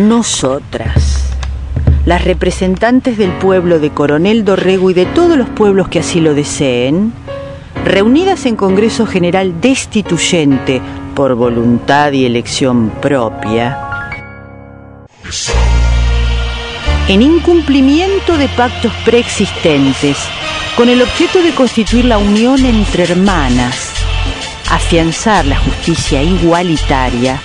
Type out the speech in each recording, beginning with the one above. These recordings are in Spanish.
Nosotras, las representantes del pueblo de Coronel Dorrego y de todos los pueblos que así lo deseen, reunidas en Congreso General Destituyente por voluntad y elección propia, en incumplimiento de pactos preexistentes, con el objeto de constituir la unión entre hermanas, afianzar la justicia igualitaria,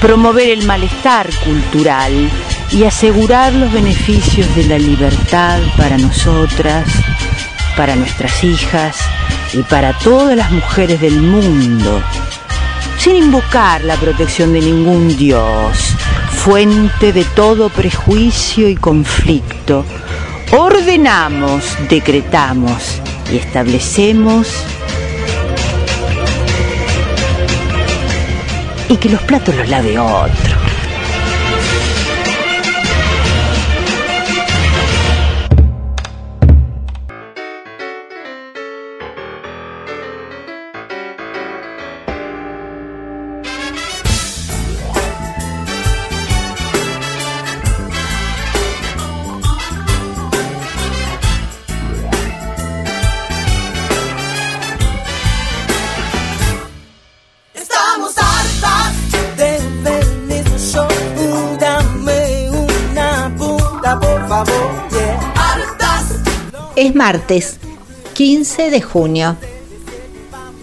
promover el malestar cultural y asegurar los beneficios de la libertad para nosotras, para nuestras hijas y para todas las mujeres del mundo, sin invocar la protección de ningún Dios, fuente de todo prejuicio y conflicto, ordenamos, decretamos y establecemos y que los platos los lave otro. Martes 15 de junio.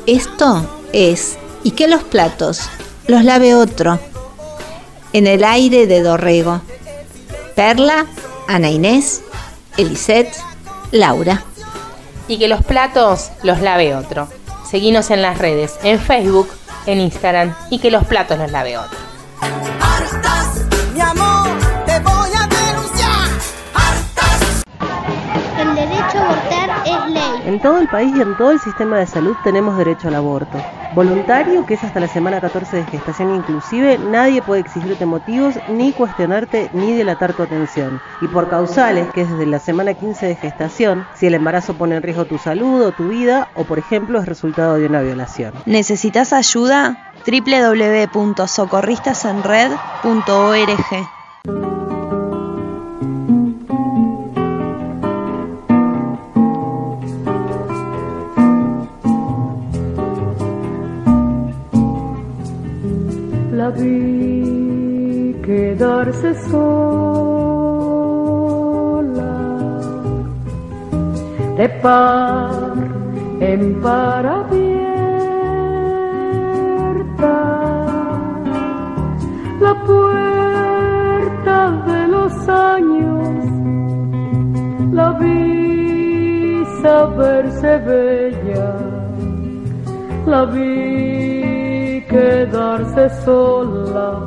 Esto es ¿Y qué los platos? Los lave otro. En el aire de Dorrego. Perla, Ana Inés, Elisette, Laura. Y que los platos los lave otro. Seguinos en las redes, en Facebook, en Instagram. Y que los platos los lave otro. En todo el país y en todo el sistema de salud tenemos derecho al aborto. Voluntario, que es hasta la semana 14 de gestación inclusive, nadie puede exigirte motivos, ni cuestionarte, ni delatar tu atención. Y por causales, que es desde la semana 15 de gestación, si el embarazo pone en riesgo tu salud o tu vida, o por ejemplo es resultado de una violación. ¿Necesitas ayuda? www.socorristasenred.org la vi quedarse sola. De par en par abierta la puerta de los años la vi saberse bella la vi quedarse sola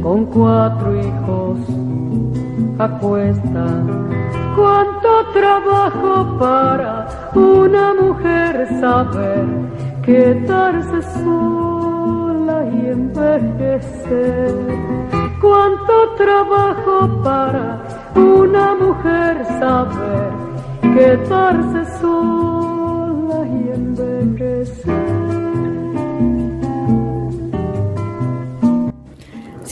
con cuatro hijos a cuesta. Cuánto trabajo para una mujer saber quedarse sola y envejecer. Cuánto trabajo para una mujer saber quedarse sola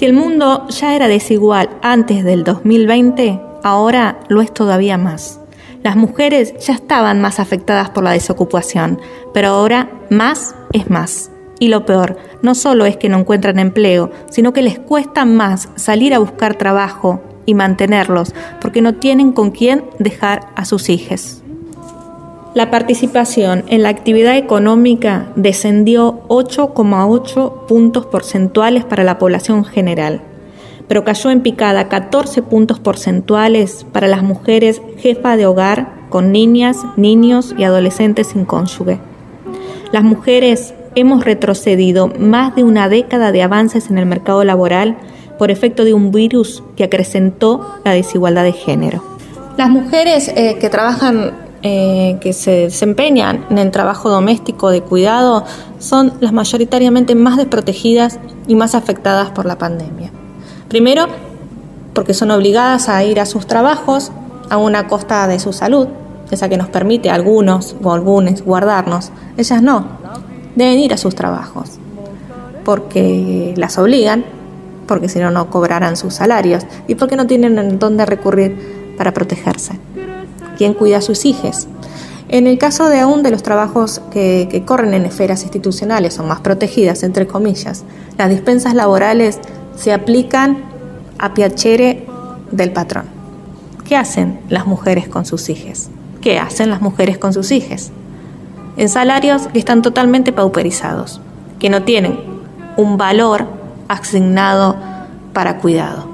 Si el mundo ya era desigual antes del 2020, ahora lo es todavía más. Las mujeres ya estaban más afectadas por la desocupación, pero ahora más es más. Y lo peor, no solo es que no encuentran empleo, sino que les cuesta más salir a buscar trabajo y mantenerlos, porque no tienen con quién dejar a sus hijos. La participación en la actividad económica descendió 8,8 puntos porcentuales para la población general, pero cayó en picada 14 puntos porcentuales para las mujeres jefa de hogar con niñas, niños y adolescentes sin cónyuge. Las mujeres hemos retrocedido más de una década de avances en el mercado laboral por efecto de un virus que acrecentó la desigualdad de género. Las mujeres eh, que trabajan eh, que se desempeñan en el trabajo doméstico de cuidado son las mayoritariamente más desprotegidas y más afectadas por la pandemia. Primero, porque son obligadas a ir a sus trabajos a una costa de su salud, esa que nos permite a algunos o algunos guardarnos. Ellas no, deben ir a sus trabajos, porque las obligan, porque si no, no cobrarán sus salarios y porque no tienen en dónde recurrir para protegerse. ¿Quién cuida a sus hijos? En el caso de aún de los trabajos que, que corren en esferas institucionales o más protegidas, entre comillas, las dispensas laborales se aplican a piacere del patrón. ¿Qué hacen las mujeres con sus hijos? ¿Qué hacen las mujeres con sus hijos? En salarios que están totalmente pauperizados, que no tienen un valor asignado para cuidado.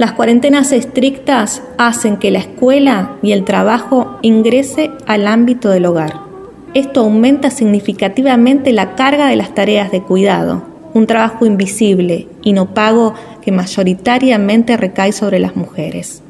Las cuarentenas estrictas hacen que la escuela y el trabajo ingrese al ámbito del hogar. Esto aumenta significativamente la carga de las tareas de cuidado, un trabajo invisible y no pago que mayoritariamente recae sobre las mujeres.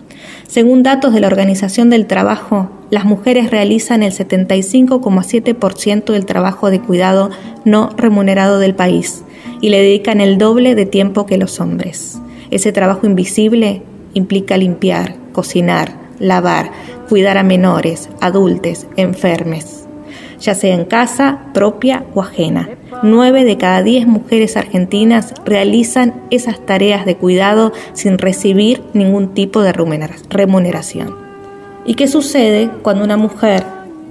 Según datos de la Organización del Trabajo, las mujeres realizan el 75,7% del trabajo de cuidado no remunerado del país y le dedican el doble de tiempo que los hombres. Ese trabajo invisible implica limpiar, cocinar, lavar, cuidar a menores, adultos, enfermes, ya sea en casa, propia o ajena. Nueve de cada diez mujeres argentinas realizan esas tareas de cuidado sin recibir ningún tipo de remuneración. ¿Y qué sucede cuando una mujer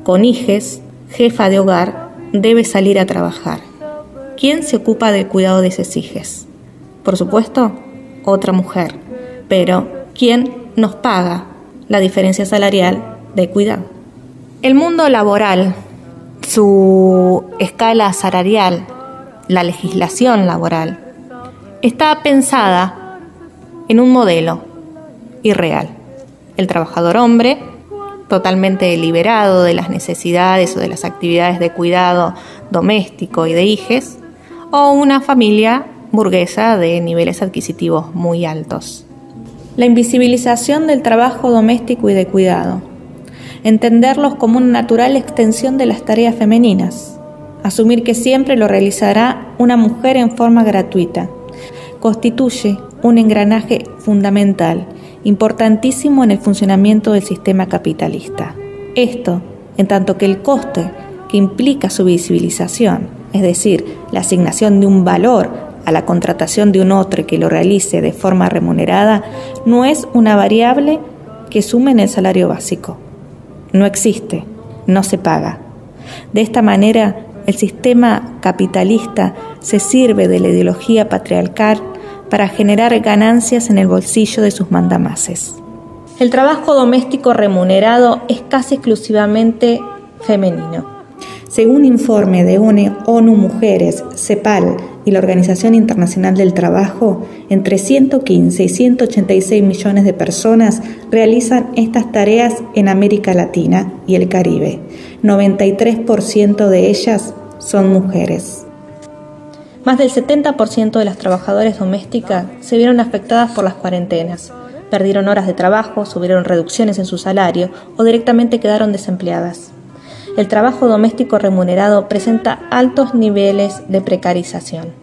con hijes, jefa de hogar, debe salir a trabajar? ¿Quién se ocupa del cuidado de esos hijes? Por supuesto, otra mujer. Pero, ¿quién nos paga la diferencia salarial de cuidado? El mundo laboral, su escala salarial, la legislación laboral, está pensada en un modelo irreal. El trabajador hombre, totalmente liberado de las necesidades o de las actividades de cuidado doméstico y de hijes, o una familia burguesa de niveles adquisitivos muy altos. La invisibilización del trabajo doméstico y de cuidado. Entenderlos como una natural extensión de las tareas femeninas. Asumir que siempre lo realizará una mujer en forma gratuita. Constituye un engranaje fundamental, importantísimo en el funcionamiento del sistema capitalista. Esto, en tanto que el coste que implica su visibilización, es decir, la asignación de un valor la contratación de un otro que lo realice de forma remunerada no es una variable que sume en el salario básico. No existe, no se paga. De esta manera, el sistema capitalista se sirve de la ideología patriarcal para generar ganancias en el bolsillo de sus mandamases. El trabajo doméstico remunerado es casi exclusivamente femenino. Según informe de ONU Mujeres, CEPAL y la Organización Internacional del Trabajo, entre 115 y 186 millones de personas realizan estas tareas en América Latina y el Caribe. 93% de ellas son mujeres. Más del 70% de las trabajadoras domésticas se vieron afectadas por las cuarentenas. Perdieron horas de trabajo, subieron reducciones en su salario o directamente quedaron desempleadas el trabajo doméstico remunerado presenta altos niveles de precarización.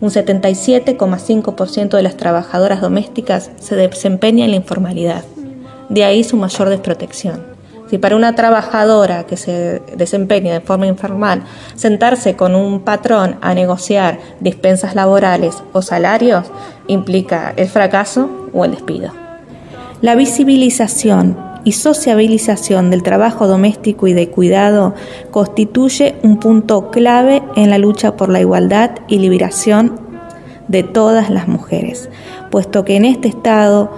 Un 77,5% de las trabajadoras domésticas se desempeña en la informalidad. De ahí su mayor desprotección. Si para una trabajadora que se desempeña de forma informal sentarse con un patrón a negociar dispensas laborales o salarios implica el fracaso o el despido. La visibilización y sociabilización del trabajo doméstico y de cuidado constituye un punto clave en la lucha por la igualdad y liberación de todas las mujeres, puesto que en este estado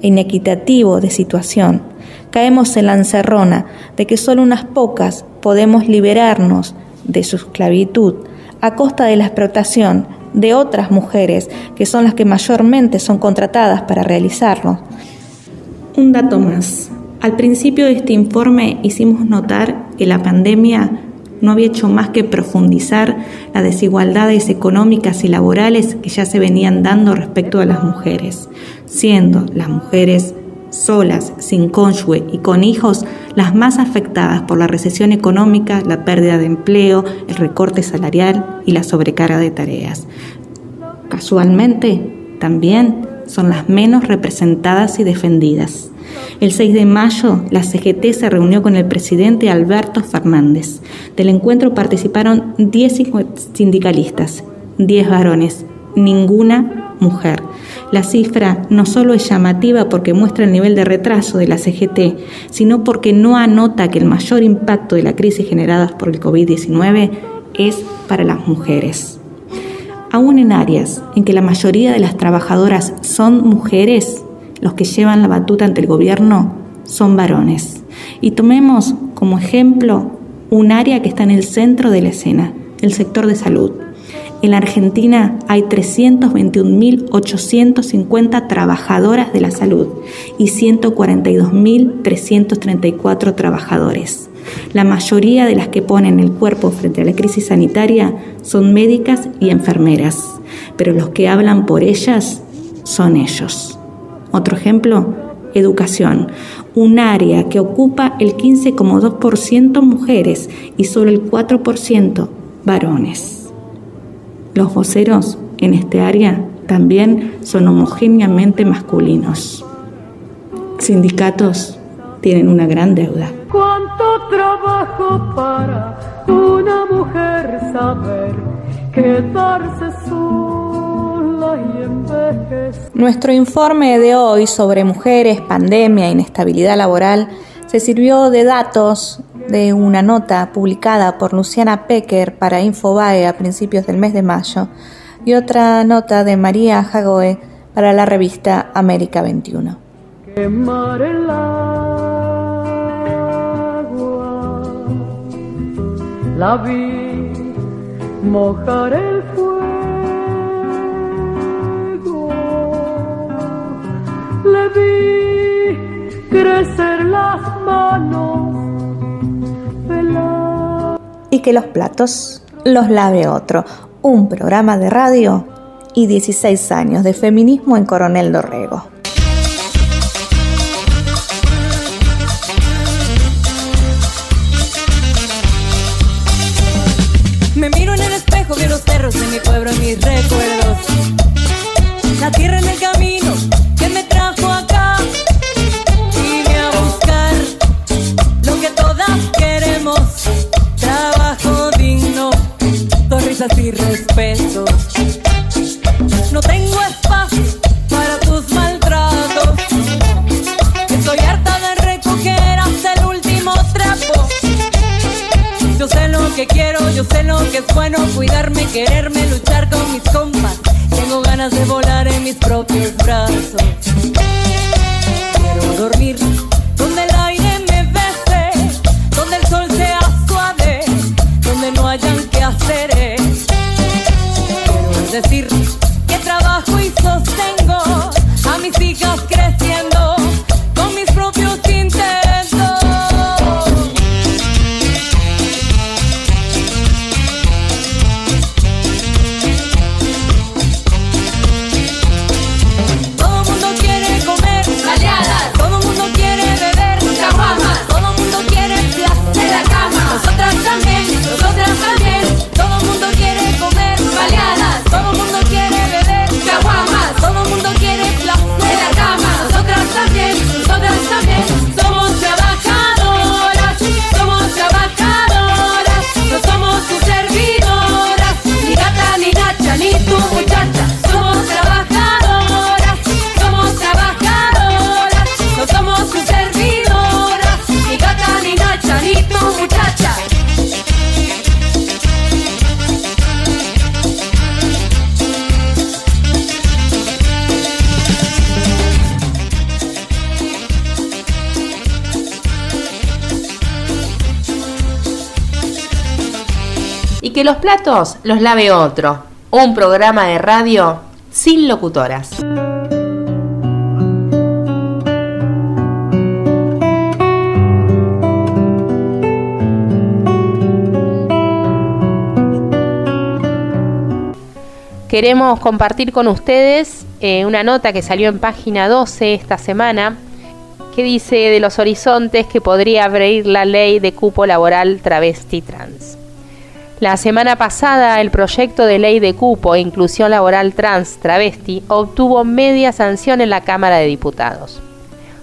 inequitativo de situación caemos en la encerrona de que solo unas pocas podemos liberarnos de su esclavitud a costa de la explotación de otras mujeres que son las que mayormente son contratadas para realizarlo. Un dato más. Al principio de este informe hicimos notar que la pandemia no había hecho más que profundizar las desigualdades económicas y laborales que ya se venían dando respecto a las mujeres, siendo las mujeres solas, sin cónyuge y con hijos las más afectadas por la recesión económica, la pérdida de empleo, el recorte salarial y la sobrecarga de tareas. Casualmente, también son las menos representadas y defendidas. El 6 de mayo, la CGT se reunió con el presidente Alberto Fernández. Del encuentro participaron 10 sindicalistas, 10 varones, ninguna mujer. La cifra no solo es llamativa porque muestra el nivel de retraso de la CGT, sino porque no anota que el mayor impacto de la crisis generada por el COVID-19 es para las mujeres. Aún en áreas en que la mayoría de las trabajadoras son mujeres, los que llevan la batuta ante el gobierno son varones. Y tomemos como ejemplo un área que está en el centro de la escena, el sector de salud. En la Argentina hay 321.850 trabajadoras de la salud y 142.334 trabajadores. La mayoría de las que ponen el cuerpo frente a la crisis sanitaria son médicas y enfermeras, pero los que hablan por ellas son ellos. Otro ejemplo, educación, un área que ocupa el 15,2% mujeres y solo el 4% varones. Los voceros en este área también son homogéneamente masculinos. Sindicatos tienen una gran deuda. ¿Cuánto trabajo para una mujer saber quedarse sola y envejecer? Nuestro informe de hoy sobre mujeres, pandemia e inestabilidad laboral se sirvió de datos de una nota publicada por Luciana Pecker para Infobae a principios del mes de mayo y otra nota de María Jagoe para la revista América 21. La vi mojar el fuego, le vi crecer las manos y que los platos los lave otro. Un programa de radio y 16 años de feminismo en Coronel Dorrego. Risas y respeto. No tengo espacio para tus maltratos. Estoy harta de recoger hasta el último trapo. Yo sé lo que quiero, yo sé lo que es bueno, cuidarme, quererme, luchar con mis compas. Tengo ganas de volar en mis propios brazos. Quiero dormir donde el aire me bese, donde el sol sea suave, donde no hayan que hacer. Decir que trabajo y sostengo a mis hijas que los platos los lave otro. Un programa de radio sin locutoras. Queremos compartir con ustedes eh, una nota que salió en página 12 esta semana que dice de los horizontes que podría abrir la ley de cupo laboral travesti trans. La semana pasada el proyecto de ley de cupo e inclusión laboral trans travesti obtuvo media sanción en la Cámara de Diputados.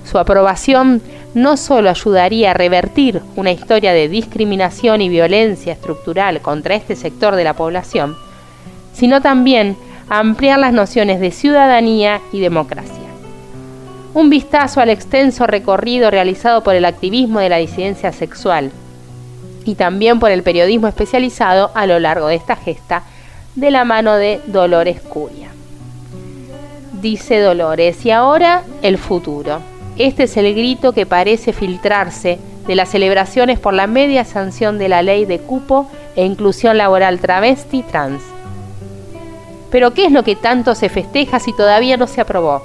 Su aprobación no solo ayudaría a revertir una historia de discriminación y violencia estructural contra este sector de la población, sino también ampliar las nociones de ciudadanía y democracia. Un vistazo al extenso recorrido realizado por el activismo de la disidencia sexual y también por el periodismo especializado a lo largo de esta gesta de la mano de Dolores Curia. Dice Dolores, y ahora el futuro. Este es el grito que parece filtrarse de las celebraciones por la media sanción de la ley de cupo e inclusión laboral travesti trans. Pero ¿qué es lo que tanto se festeja si todavía no se aprobó?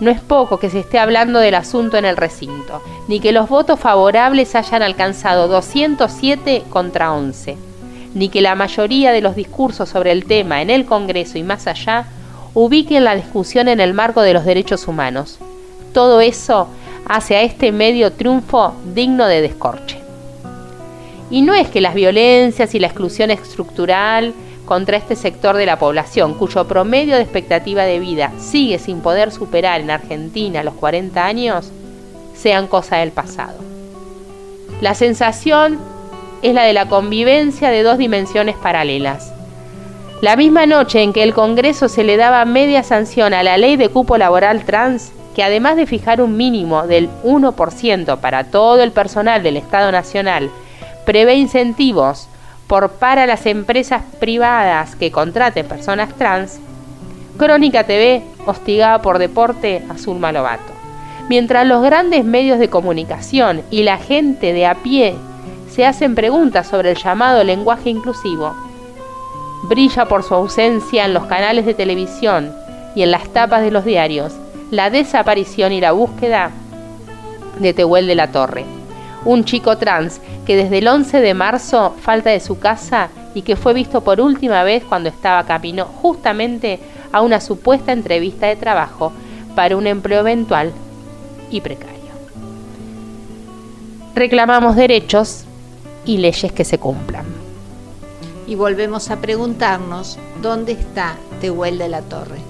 No es poco que se esté hablando del asunto en el recinto, ni que los votos favorables hayan alcanzado 207 contra 11, ni que la mayoría de los discursos sobre el tema en el Congreso y más allá ubiquen la discusión en el marco de los derechos humanos. Todo eso hace a este medio triunfo digno de descorche. Y no es que las violencias y la exclusión estructural contra este sector de la población, cuyo promedio de expectativa de vida sigue sin poder superar en Argentina los 40 años, sean cosa del pasado. La sensación es la de la convivencia de dos dimensiones paralelas. La misma noche en que el Congreso se le daba media sanción a la ley de cupo laboral trans, que además de fijar un mínimo del 1% para todo el personal del Estado Nacional, prevé incentivos por para las empresas privadas que contraten personas trans, Crónica TV hostigaba por deporte a Zulma Lobato. Mientras los grandes medios de comunicación y la gente de a pie se hacen preguntas sobre el llamado lenguaje inclusivo, brilla por su ausencia en los canales de televisión y en las tapas de los diarios la desaparición y la búsqueda de Tehuel de la Torre, un chico trans que desde el 11 de marzo falta de su casa y que fue visto por última vez cuando estaba camino justamente a una supuesta entrevista de trabajo para un empleo eventual y precario. Reclamamos derechos y leyes que se cumplan. Y volvemos a preguntarnos dónde está Tehuel de la Torre.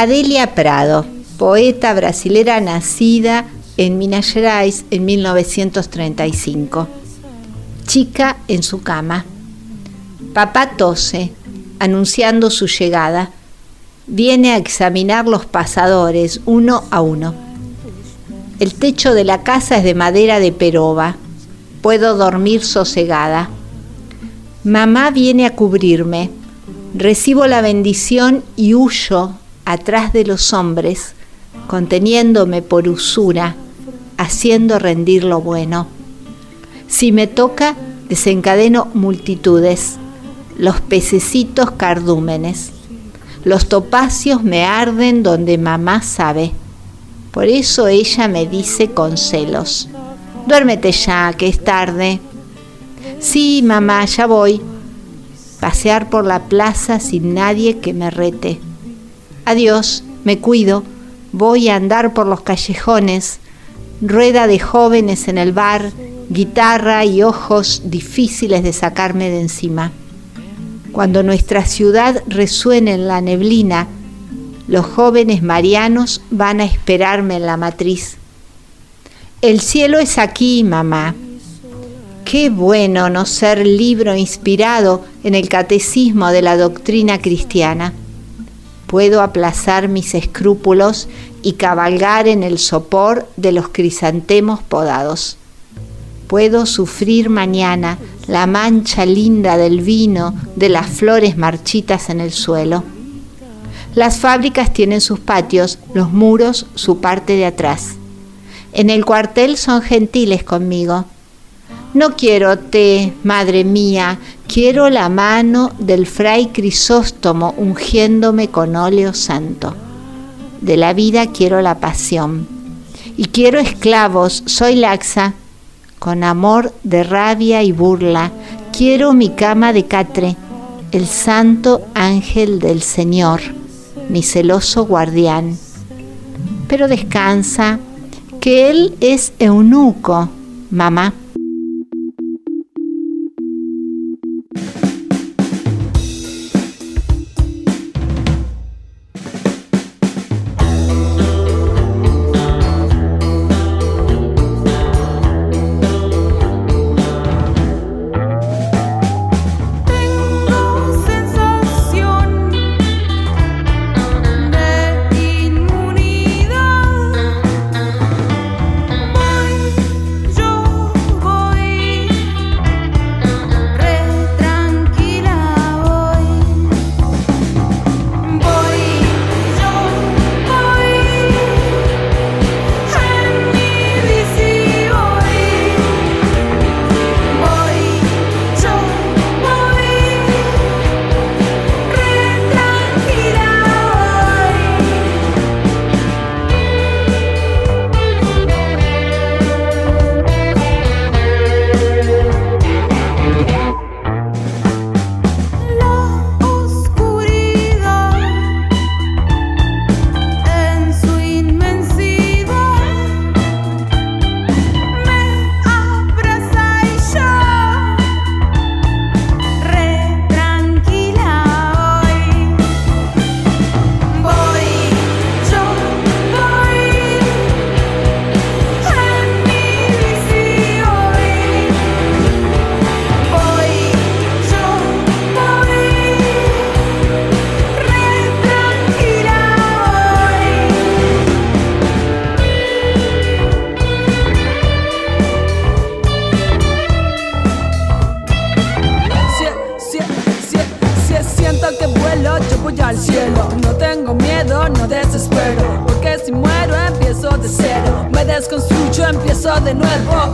de Adelia Prado, poeta brasilera nacida en Minas Gerais en 1935. Chica en su cama. Papá tose, anunciando su llegada. Viene a examinar los pasadores uno a uno. El techo de la casa es de madera de peroba. Puedo dormir sosegada. Mamá viene a cubrirme. Recibo la bendición y huyo atrás de los hombres, conteniéndome por usura, haciendo rendir lo bueno. Si me toca, desencadeno multitudes, los pececitos cardúmenes. Los topacios me arden donde mamá sabe. Por eso ella me dice con celos, duérmete ya, que es tarde. Sí, mamá, ya voy. Pasear por la plaza sin nadie que me rete. Adiós, me cuido, voy a andar por los callejones, rueda de jóvenes en el bar, guitarra y ojos difíciles de sacarme de encima. Cuando nuestra ciudad resuene en la neblina, los jóvenes marianos van a esperarme en la matriz. El cielo es aquí, mamá. Qué bueno no ser libro inspirado en el catecismo de la doctrina cristiana. Puedo aplazar mis escrúpulos y cabalgar en el sopor de los crisantemos podados. Puedo sufrir mañana la mancha linda del vino de las flores marchitas en el suelo. Las fábricas tienen sus patios, los muros su parte de atrás. En el cuartel son gentiles conmigo. No quiero té, madre mía, quiero la mano del fray Crisóstomo ungiéndome con óleo santo. De la vida quiero la pasión. Y quiero esclavos, soy laxa, con amor de rabia y burla. Quiero mi cama de catre, el santo ángel del Señor, mi celoso guardián. Pero descansa, que él es eunuco, mamá. De nuevo.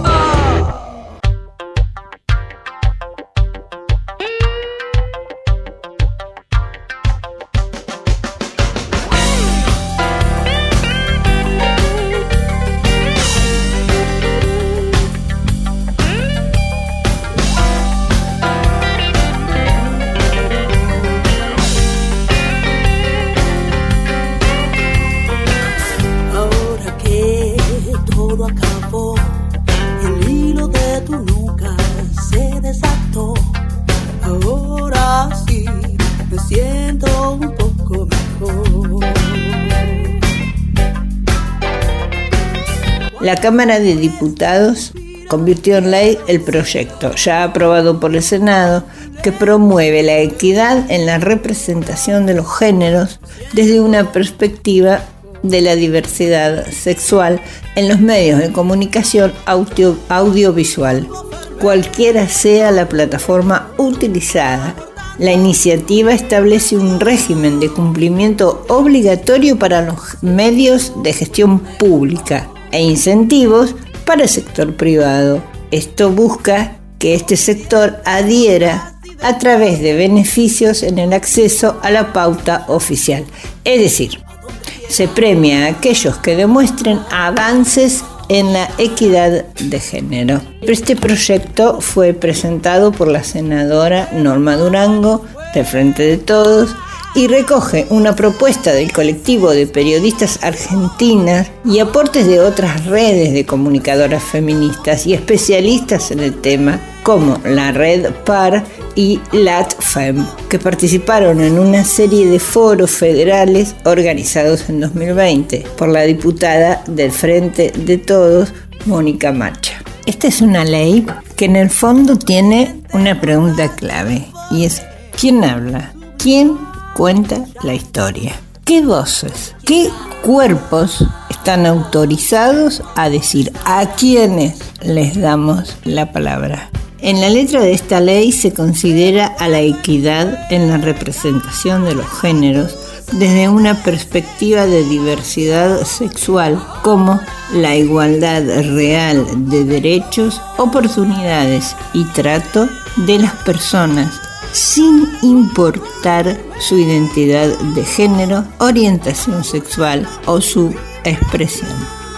La Cámara de Diputados convirtió en ley el proyecto, ya aprobado por el Senado, que promueve la equidad en la representación de los géneros desde una perspectiva de la diversidad sexual en los medios de comunicación audio- audiovisual, cualquiera sea la plataforma utilizada. La iniciativa establece un régimen de cumplimiento obligatorio para los medios de gestión pública e incentivos para el sector privado. Esto busca que este sector adhiera a través de beneficios en el acceso a la pauta oficial. Es decir, se premia a aquellos que demuestren avances en la equidad de género. Este proyecto fue presentado por la senadora Norma Durango de Frente de Todos y recoge una propuesta del colectivo de periodistas argentinas y aportes de otras redes de comunicadoras feministas y especialistas en el tema, como la red PAR y LATFEM, que participaron en una serie de foros federales organizados en 2020 por la diputada del Frente de Todos, Mónica Macha. Esta es una ley que en el fondo tiene una pregunta clave y es ¿quién habla? ¿Quién cuenta la historia? ¿Qué voces, qué cuerpos están autorizados a decir a quiénes les damos la palabra? En la letra de esta ley se considera a la equidad en la representación de los géneros desde una perspectiva de diversidad sexual como la igualdad real de derechos, oportunidades y trato de las personas sin importar su identidad de género, orientación sexual o su expresión.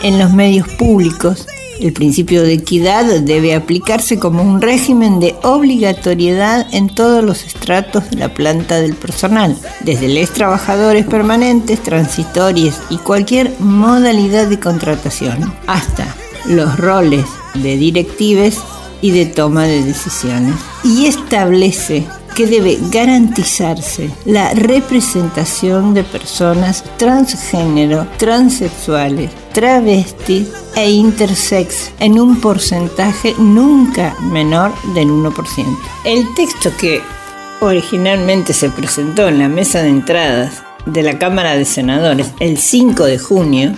En los medios públicos, el principio de equidad debe aplicarse como un régimen de obligatoriedad en todos los estratos de la planta del personal, desde los trabajadores permanentes, transitorios y cualquier modalidad de contratación, hasta los roles de directives y de toma de decisiones. Y establece que debe garantizarse la representación de personas transgénero, transexuales, travestis e intersex en un porcentaje nunca menor del 1%. El texto que originalmente se presentó en la mesa de entradas de la Cámara de Senadores el 5 de junio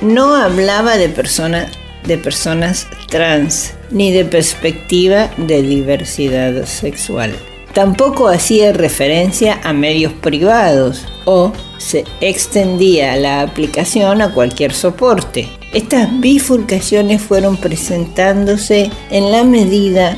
no hablaba de personas de personas trans ni de perspectiva de diversidad sexual. Tampoco hacía referencia a medios privados o se extendía la aplicación a cualquier soporte. Estas bifurcaciones fueron presentándose en la medida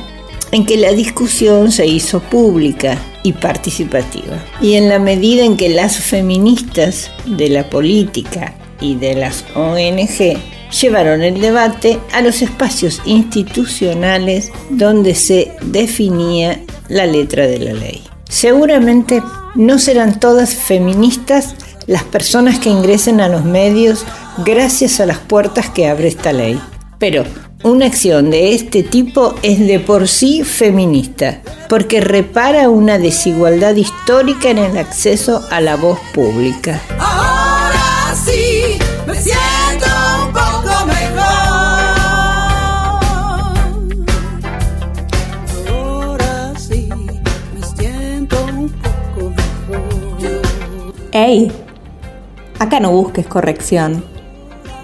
en que la discusión se hizo pública y participativa y en la medida en que las feministas de la política y de las ONG llevaron el debate a los espacios institucionales donde se definía la letra de la ley. Seguramente no serán todas feministas las personas que ingresen a los medios gracias a las puertas que abre esta ley, pero una acción de este tipo es de por sí feminista, porque repara una desigualdad histórica en el acceso a la voz pública. Mejor. ¡Ey! Acá no busques corrección.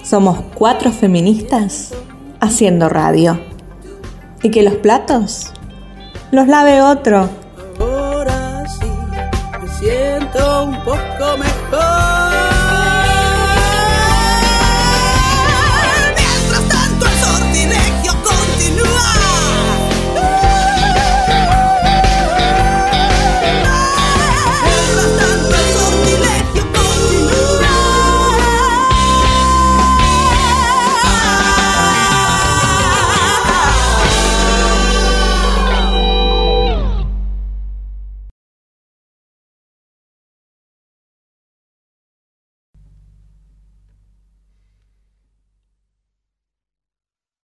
Somos cuatro feministas haciendo radio. Y que los platos los lave otro. Ahora sí me siento un poco mejor.